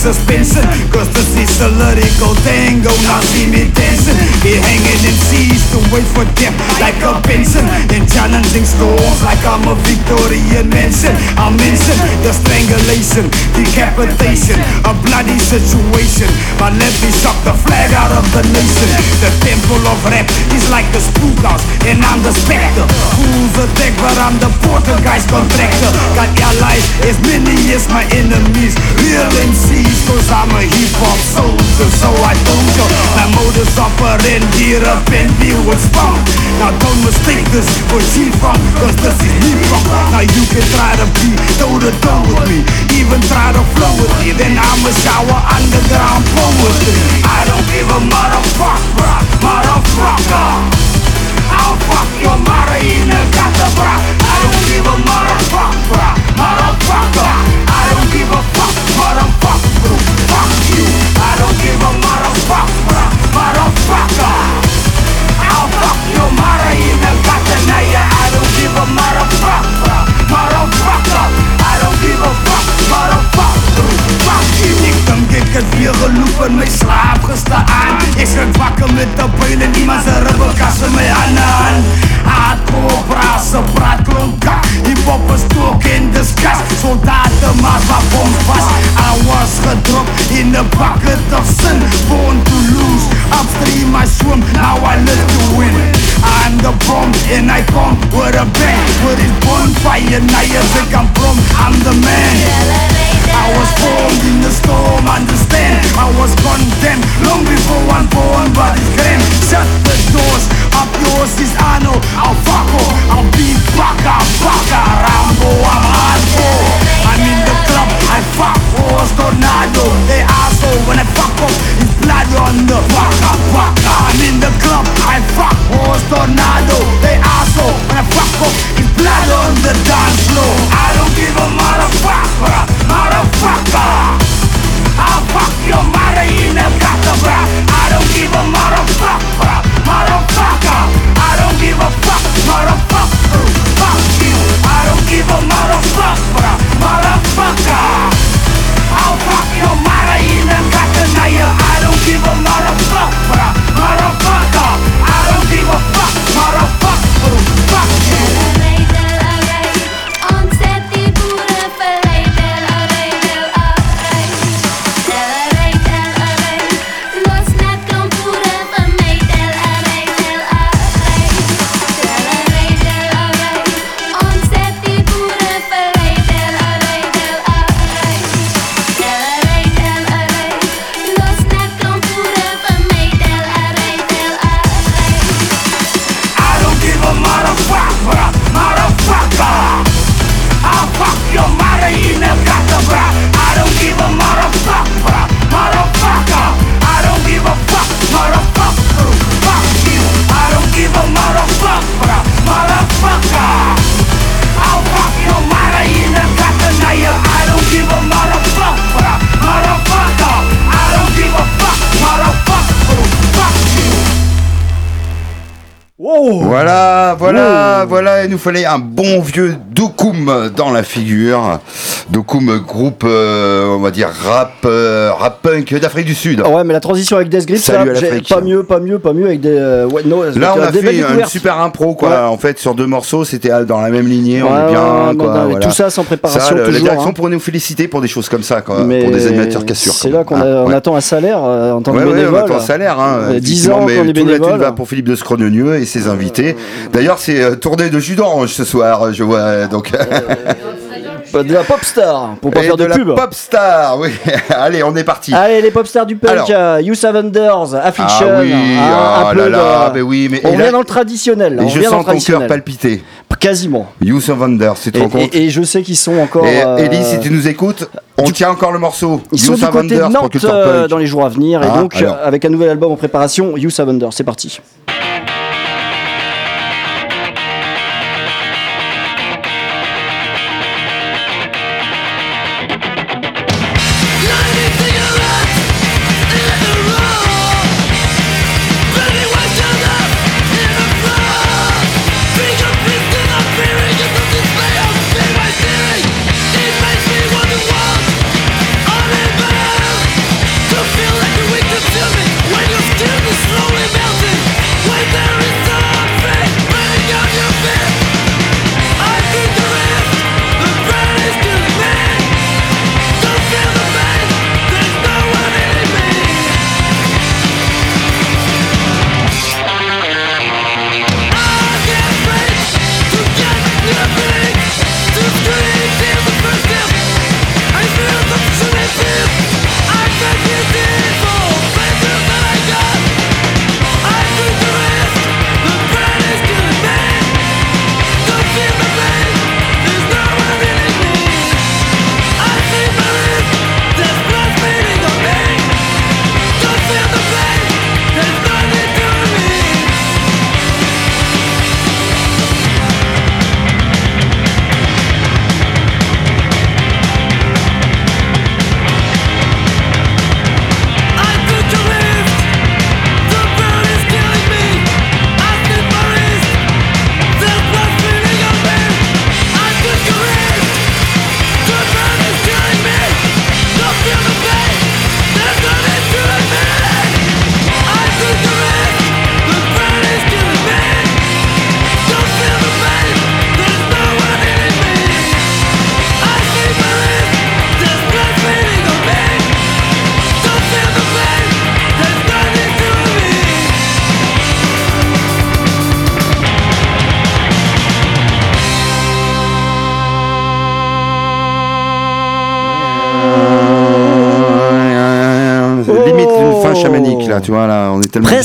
Suspension. Cause this is a lyrical tango Now see me dancing. Be hanging in seas to wait for death Like a Benson. In challenging storms like I'm a Victorian mansion I'll mention the strangulation Decapitation A bloody situation. My me shock the flag out of the nation. The temple of rap is like the spook house And I'm the specter. Who's the deck but I'm the Portuguese contractor. Got allies as many as my enemies. Real MCs cause I'm a hip hop soldier So I told you My modus operandi up and deal with spunk Now don't mistake this for cheap funk Cause this is hip hop Now you can try to be toe to toe with me Even try to flow with me. Then I'ma shower underground poetry I don't give a motherfucker Motherfucker. I'll fuck your mother in a gutter, bruh. I don't give a motherfucker, voilà, il nous fallait un bon vieux Dokoum dans la figure. Dokoum, groupe, euh, on va dire rap, euh, rap punk d'Afrique du Sud. Ah ouais, mais la transition avec Death Grip, ça, pas mieux, pas mieux, pas mieux avec des. euh, ouais, no, Là, on a fait une super impro, quoi. Ouais. En fait, sur deux morceaux, c'était dans la même lignée, on est bien, quoi. voilà. Tout ça sans préparation, Ça, le- la toujours. direction hein. pourrait nous féliciter pour des choses comme ça, quoi, Mais pour des animateurs cassures. C'est là qu'on Ah, attend un salaire euh, en tant que bénévole. on attend un salaire. Hein, Euh, 10 effectivement, ans mais qu'on est bénévole. va pour Philippe de Scrogneux et ses invités. D'ailleurs, c'est tournée de jus d'orange ce soir, je vois. Donc, De la pop star, pour pas et faire de, de la pub. pop star, oui. Allez, on est parti. Allez, les pop stars du punk, Alors. euh, You Savenders, Affliction. Ah oui, un peu là là, de- mais oui, mais- on là- dans le traditionnel. Et on je sens ton cœur palpiter. Quasiment. Youth of Wonder, c'est trop compte. et- et je sais qu'ils sont encore. Et euh, Ellie, si tu nous écoutes, on tient encore le morceau. Ils sont Youth du côté de Wonders Nantes euh, dans les jours à venir. Et Ah, donc, alors. euh, avec un nouvel album en préparation, You Savenders, c'est parti.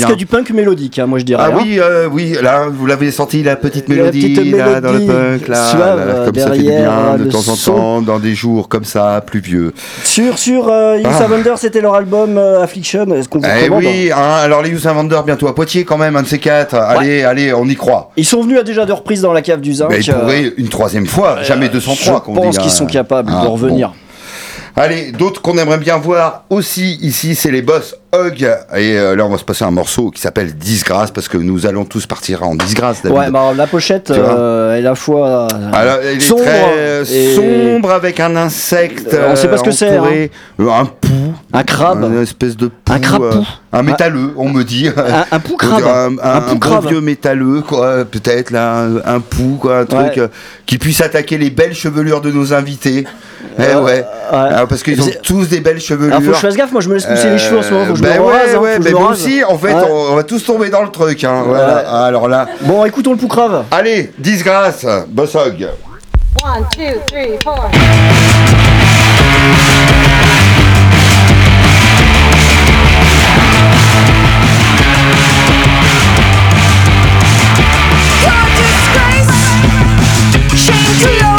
Presque bien. du punk mélodique, hein, moi je dirais. Ah hein. oui, euh, oui, là vous l'avez sorti la petite La mélodie petite là dans le punk là, suave, là, euh, comme ça fait du derrière, bien de temps en son. temps dans des jours comme ça pluvieux. Sur, sur euh, Youth Ah. Wonder, c'était leur album euh, Affliction. Est-ce qu'on vous Eh oui, hein, alors les Youth Vendors bientôt à Poitiers quand même, un de ces quatre. Allez, allez, on y croit. Ils sont venus à déjà deux reprises dans la cave du Zinc. Mais ils euh, pourraient une troisième fois, jamais 203 je qu'on pense dit, qu'ils hein. sont capables Ah, de revenir. Allez, d'autres qu'on aimerait bien voir aussi ici, c'est les boss Hug. Et euh, là, on va se passer un morceau qui s'appelle Disgrâce parce que nous allons tous partir en disgrâce. David. Ouais, bah, la pochette euh, est à la fois euh, Alors, elle est sombre, très et- sombre avec un insecte. Euh, on sait pas ce que c'est, euh, Un pou. un crabe, Une espèce de pou. Un crabe euh, pou. un métalleux, on me dit. un, un pou crabe, Un, un, un pou bon crabe. vieux métalleux, quoi, peut-être là, un, pou, quoi, un truc Ouais. euh, qui puisse attaquer les belles chevelures de nos invités. Eh Euh, ouais. Ouais. Alors, parce qu'ils ont tous des belles chevelures. Alors faut que je fasse gaffe, moi je me laisse pousser les cheveux en ce moment, faut que je me ouais, rase. hein, ouais, mais aussi, en fait, Ouais. on, on va tous tomber dans le truc. Hein, voilà. Ouais. Alors là, Bon, écoutons le pou crabe. allez, disgrâce, Bossog. One, two, three, four. Your disgrace, shame to your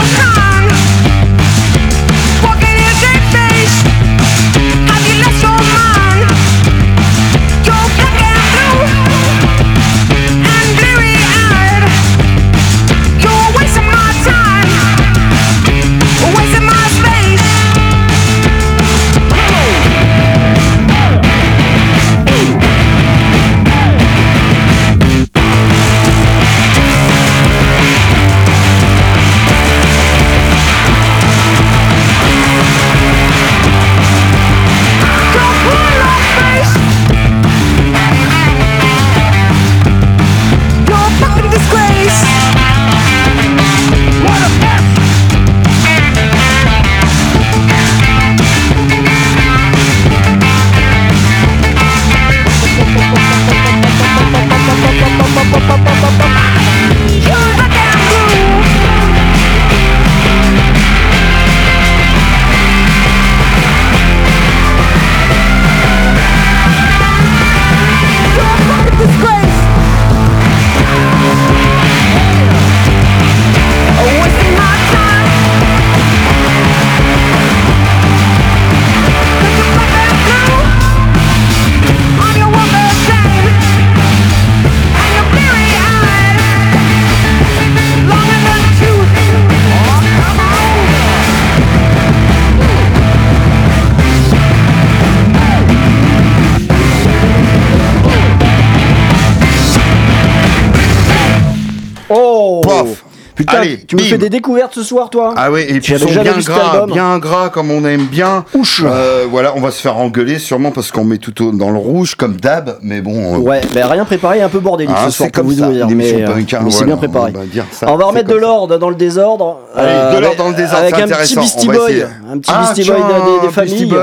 Putain, Allez, tu me fais des découvertes ce soir, toi Ah oui, et puis ils sont bien gras, bien gras comme on aime bien. Ouch. Euh, voilà, on va se faire engueuler sûrement parce qu'on met tout dans le rouge comme d'hab, mais bon. euh, Ouais, mais rien préparé, un peu bordélique Ah, ce soir comme vous ça, dire, mais, euh, mais c'est bien préparé. on va dire ça, on va c'est remettre de l'ordre dans le désordre. Allez, de l'ordre dans le désordre, Avec un petit intéressant. Beastie Boy, un petit Ah, Beastie Boy des, familles.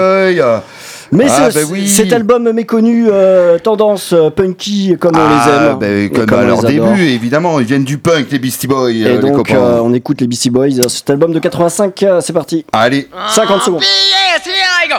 Mais Ah, ce- bah oui. cet album méconnu, euh, tendance euh, punky comme on les Ah, aime, bah, et comme à les leur adore. début, évidemment, ils viennent du punk, les Beastie Boys, Et euh, les donc copains. euh, on écoute les Beastie Boys. Cet album de 85, euh, c'est parti. Allez, 50 secondes. Go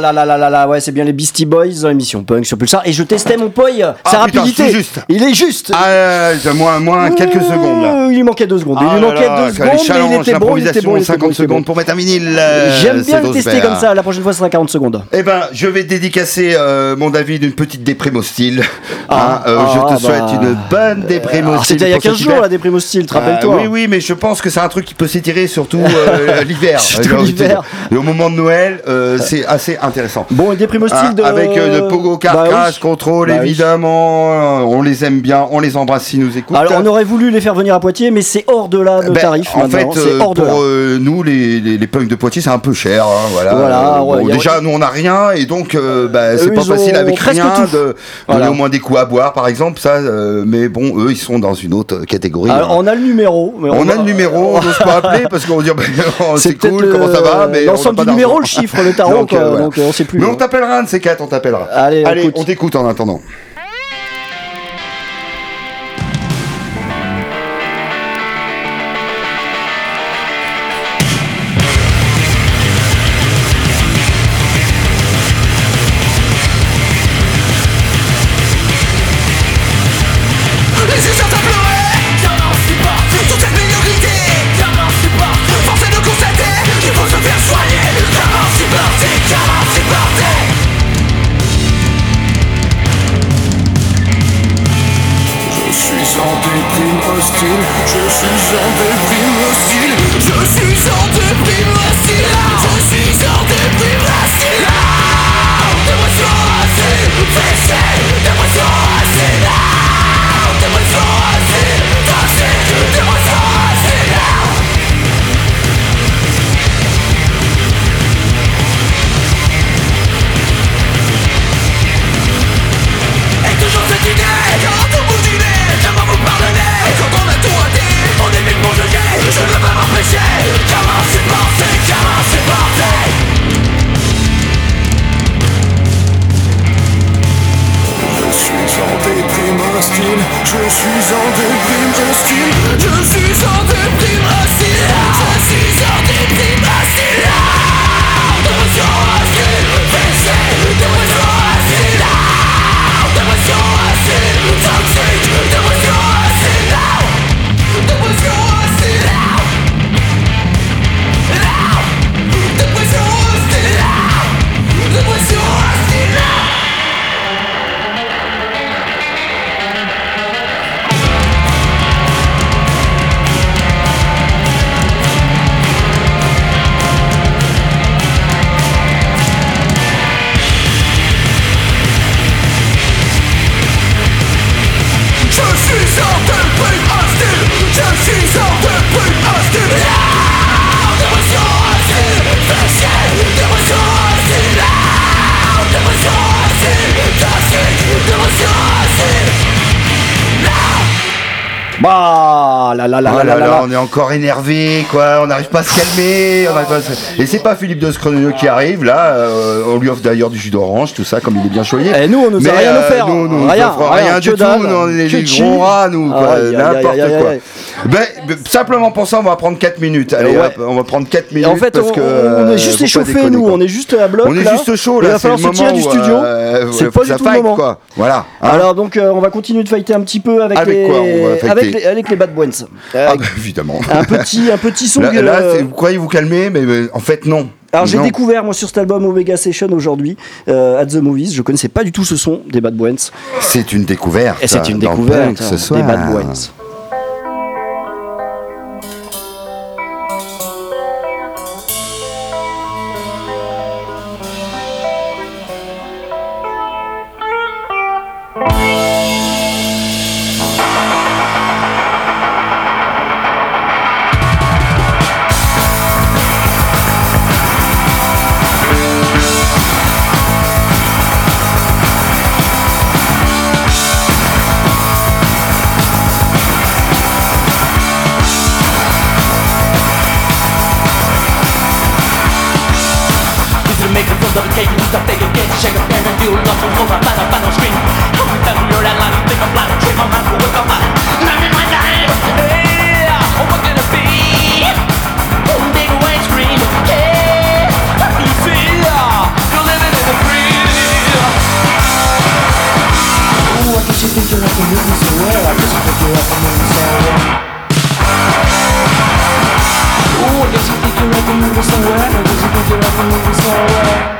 là là là là là, ouais, c'est bien les Beastie Boys dans l'émission Punk sur Pulsar. Et je testais mon poil, sa Ah, putain, rapidité. juste. Il est juste. Ah, euh, moins, moins quelques secondes là. Euh, Il lui manquait deux secondes. Ah il lui là manquait là, deux les secondes, mais il challenges, était bon, il était l'improvisation, bon, il était 50 bon, il était secondes pour mettre un vinyle. euh, J'aime bien c'est le tester Osbert. comme ça. La prochaine fois, ce sera 40 secondes. Eh ben, je vais dédicacer euh, mon David une petite déprime hostile. Ah, Hein, euh, je ah, te souhaite bah. une bonne déprime Alors, hostile. C'était il y a pour cet 15 jours hiver. la déprime hostile, te Euh, rappelle-toi. oui, oui, mais je pense que c'est un truc qui peut s'étirer surtout euh, l'hiver. Surtout J'ai envie de l'hiver. dire. Et au moment de Noël, euh, c'est assez intéressant. Bon, et déprime hostile Ah, de. Avec euh, le Pogo Car Bah oui. Control, Bah évidemment. On les aime bien, on les embrasse s'ils nous écoutent. Alors, on aurait voulu les faire venir à Poitiers, mais c'est hors de là le Ben, tarif. en fait, maintenant, euh, hors de pour euh, nous, les, les, les punks de Poitiers, c'est un peu cher. hein, voilà. Voilà, Euh, ouais, a- déjà, nous, on n'a rien, et donc, bah, c'est pas facile avec rien tout. de donner Voilà. au moins des coups à boire, par exemple. Ça, mais bon, eux, ils sont dans une autre catégorie. Alors, hein. on a le numéro. mais On, a le numéro, on n'ose pas appeler parce qu'on dit ben, c'est cool, comment ça va, mais on l'ensemble du numéro, le chiffre, le tarot, Donc, quoi, euh, voilà. donc, on sait plus. Mais on hein. t'appellera un de ces quatre, on t'appellera. Allez, écoute. on t'écoute en attendant. Là là là Oh là là là là, là. on est encore énervé, quoi. On n'arrive pas à se calmer. on pas à se- Et c'est pas Philippe de Scronio qui arrive là. euh, on lui offre d'ailleurs du jus d'orange, tout ça, comme il est bien choyé. Et nous, on nous a Mais, rien euh, offert. Nous, Rien, rien, du tout. dalle. Nous, on est des gros rats, nous, N'importe quoi. Ben, ben, simplement pour ça, on va prendre 4 minutes. Allez, Ouais. hop, on va prendre 4 Et minutes. en fait, parce on, que, on euh, est juste échauffés, déconner, nous, quoi. on est juste à bloc. On est là. juste chaud Il là. va falloir se tirer du studio. euh, C'est pas du tout le moment. quoi. Voilà. hein. Alors donc euh, on va continuer de fighter un petit peu avec, Avec les quoi, on va fighter avec les avec les Bad. Euh, Ah, bah, évidemment. un petit un petit son. Là, là, vous croyez vous calmer, mais euh, en fait non. Alors j'ai découvert moi sur cet album Omega Session aujourd'hui euh, at the Movies. Je connaissais pas du tout ce son des Bad Bones. C'est une découverte. Et c'est une découverte ce hein, soir. des Bad Bones. cake stuff they can get Shake a and feel love from over by the final screen line think I'm my with my Hey, gonna be white screen Hey, do you? You're living in the dream Ooh, I guess you think you're I guess you think you're Ooh, I guess you think you're at the movies somewhere. I guess you think you're at the movies somewhere.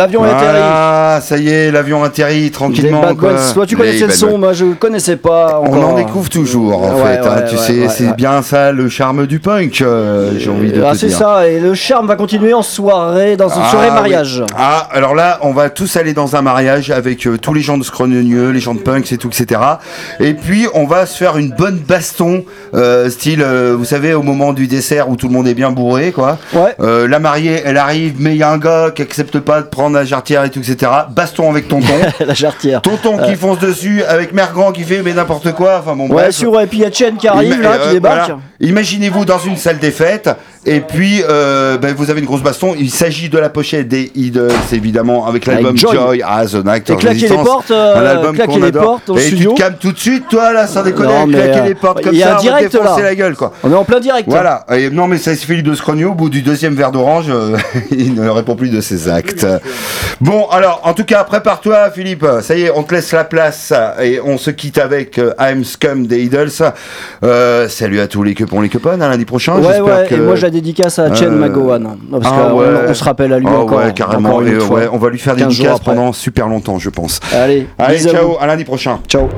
L'avion est atterri. Ah, ça y est, l'avion atterrit tranquillement. Toi, tu connaissais le son, moi je connaissais pas. On encore. en découvre toujours, en Ouais, fait. hein, ouais, tu ouais, sais, ouais, c'est ouais. bien ça le charme du punk, euh, j'ai envie de Ah, te c'est ça, et le charme va continuer en soirée, dans une Ah, soirée oui. mariage. Ah, alors là, on va tous aller dans un mariage avec euh, tous les gens de Scrogneux, les gens de punk, et tout, etc. Et puis, on va se faire une bonne baston, euh, style, euh, vous savez, au moment du dessert où tout le monde est bien bourré, quoi. Ouais. Euh, la mariée, elle arrive, mais il y a un gars qui accepte pas de prendre la jarretière et tout, etc. Baston avec tonton. la jarretière. tonton qui fonce dessus, avec mère grand qui fait mais n'importe quoi. Enfin bon, Ouais, bref. sûr, et puis il y a Chen qui arrive là, euh, qui débarque. voilà. Imaginez-vous dans une salle des fêtes, et puis euh, ben, vous avez une grosse baston. Il s'agit de la pochette des Idols, évidemment, avec l'album Avec Joy. Joy as an Act Et claquer les portes, euh, un album claquer les adore. portes le et studio. tu te calmes tout de suite, toi là, sans déconner, Non, claquer euh, les portes comme il y a ça, un on va direct, te là. la gueule quoi. On est en plein direct. Voilà, et non mais ça c'est Philippe de Scrogno, au bout du deuxième verre d'orange, euh, il ne répond plus de ses actes. Bon, alors, en tout cas, prépare-toi Philippe, ça y est, on te laisse la place et on se quitte avec euh, I'm Scum des Idols. Euh, salut à tous les quepons, les queponnes, à lundi prochain. Ouais, j'espère ouais, que... la dédicace à Chen Euh, McGowan. Parce ah qu'on ouais. on se rappelle à lui Ah encore. ouais, carrément, encore une et, fois. ouais, on va lui faire des 15 jours dédicaces pendant super longtemps, je pense. Allez, Allez, ciao, à lundi prochain. Ciao.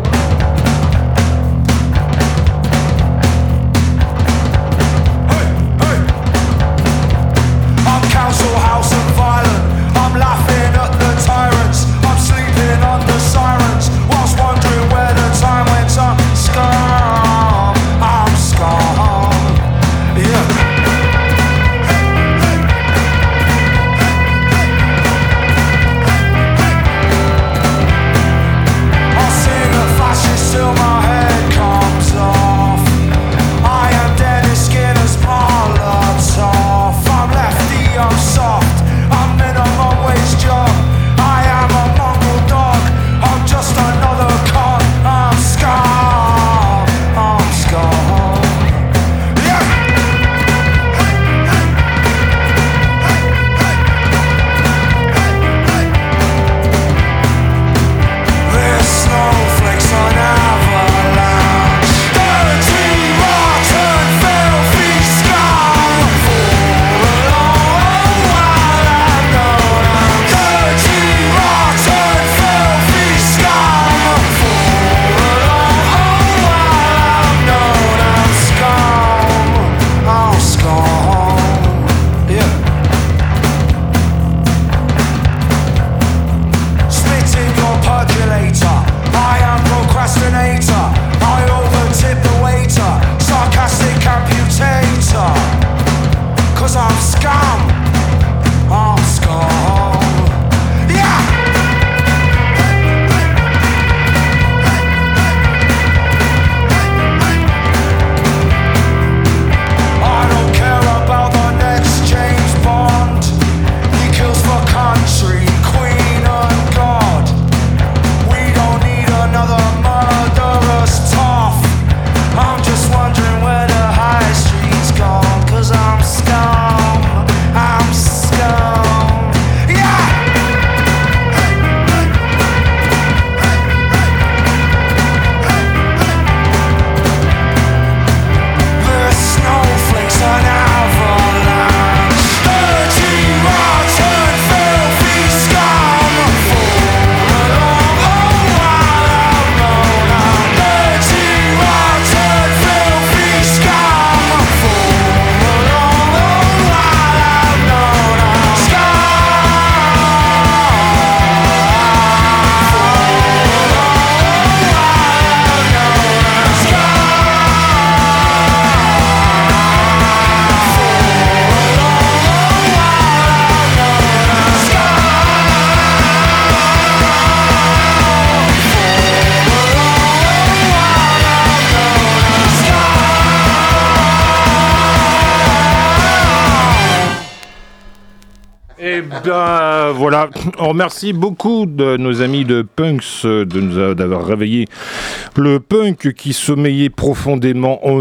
Bien, voilà. On remercie beaucoup de nos amis de Punks euh, d'avoir réveillé le punk qui sommeillait profondément en